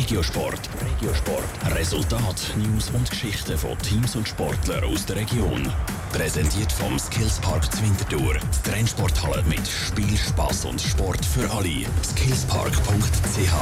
Regiosport. Regiosport. Resultat, News und Geschichten von Teams und Sportlern aus der Region. Präsentiert vom Skillspark Zwintertour. Die Trennsporthalle mit Spiel, Spass und Sport für alle. Skillspark.ch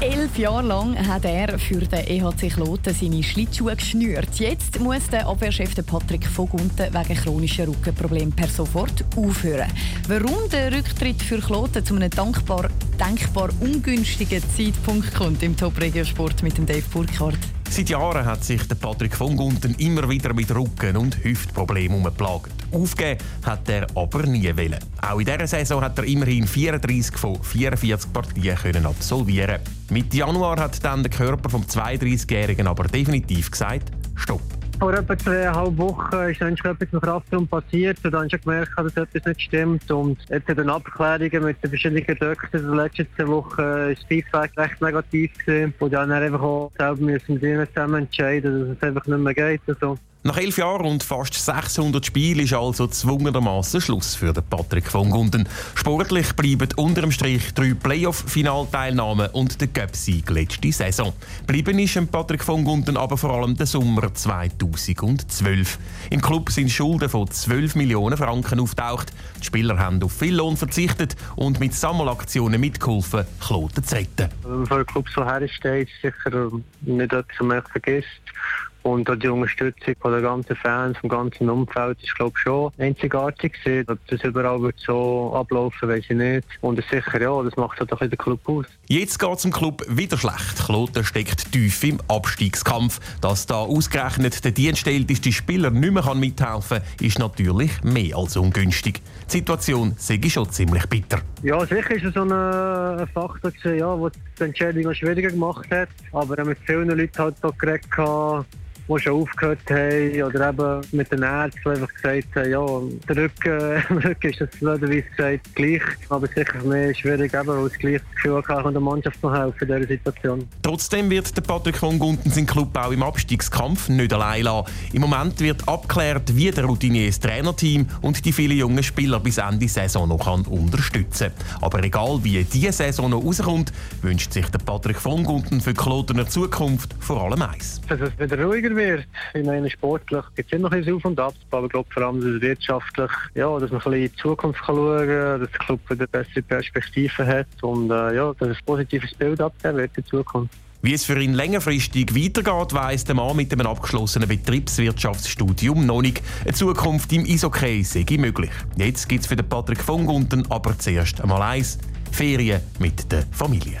Elf Jahre lang hat er für den EHC Kloten seine Schlittschuhe geschnürt. Jetzt muss der Abwehrchef Patrick Vogunten wegen chronischer Rückenproblemen per sofort aufhören. Warum der Rücktritt für Kloten zu einem dankbar, denkbar ungünstigen Zeitpunkt kommt im Top-Regiosport mit dem Dave Burkhardt. Seit Jahren hat sich der Patrick von Gunten immer wieder mit Rücken- und Hüftproblemen umgeplagt. Aufgeben hat er aber nie wollen. Auch in dieser Saison hat er immerhin 34 von 44 Partien können absolvieren. Mitte Januar hat dann der Körper vom 32-Jährigen aber definitiv gesagt: Stopp. Vor etwa zweieinhalb Wochen ist dann etwas im Kraftraum passiert und dann schon gemerkt, dass etwas nicht stimmt. Und jetzt in den Abklärungen mit den verschiedenen Doktoren in den letzten zwei Wochen ist das Feedback recht negativ gewesen. Und dann einfach auch selber müssen ihnen zusammen entscheiden, dass es einfach nicht mehr geht. Also. Nach elf Jahren und fast 600 Spielen ist also zwungenermaßen Schluss für den Patrick von Gunden. Sportlich bleiben unter dem Strich drei Playoff-Finalteilnahmen und der Cup-Sieg letzte Saison. Bleiben ist Patrick von Gunden aber vor allem der Sommer 2012. Im Club sind Schulden von 12 Millionen Franken auftaucht. Die Spieler haben auf viel Lohn verzichtet und mit Sammelaktionen mitgeholfen, Kloten zu retten. Wenn man vor einem Club so hersteht, ist sicher nicht etwas, was man vergisst. Und auch die Unterstützung von den ganzen Fans, vom ganzen Umfeld, ist glaube ich schon einzigartig gewesen. Ob das überall wird so ablaufen, weiß ich nicht. Und sicher, ja, das macht halt auch den Club aus. Jetzt geht es im Club wieder schlecht. Kloten steckt tief im Abstiegskampf. Dass da ausgerechnet der dienstälteste Spieler nicht mehr mithelfen kann, ist natürlich mehr als ungünstig. Die Situation sei schon ziemlich bitter. Ja, sicher ist es so ein Faktor, gewesen, ja, der die Entscheidung schwieriger gemacht hat. Aber mit vielen Leuten halt geredet, die schon aufgehört haben oder eben mit den Ärzten einfach gesagt haben, ja, der Rücken, Rücken ist das blöderweise gesagt gleich, aber sicher mehr schwierig, eben, weil es gleich das Gefühl kann, der Mannschaft noch helfen in dieser Situation. Trotzdem wird der Patrick von Gunten seinen Club auch im Abstiegskampf nicht allein lassen. Im Moment wird abgeklärt, wie der Routinier das Trainerteam und die vielen jungen Spieler bis Ende Saison noch kann unterstützen Aber egal wie diese Saison noch rauskommt, wünscht sich der Patrick von Gunten für die Klotener Zukunft vor allem eins. Dass es wieder ruhiger wird. Ich meine, sportlich gibt es immer ein Auf und Ab, aber ich glaube vor allem, wirtschaftlich, ja, dass man ein bisschen in die Zukunft kann schauen kann, dass der Club wieder bessere Perspektiven hat und äh, ja, dass ein positives Bild abgeben wird in Zukunft. Wie es für ihn längerfristig weitergeht, weiss der Mann mit einem abgeschlossenen Betriebswirtschaftsstudium noch nicht. Eine Zukunft im Eishockey sei möglich. Jetzt gibt es für den Patrick von Gunten aber zuerst einmal eins: Ferien mit der Familie.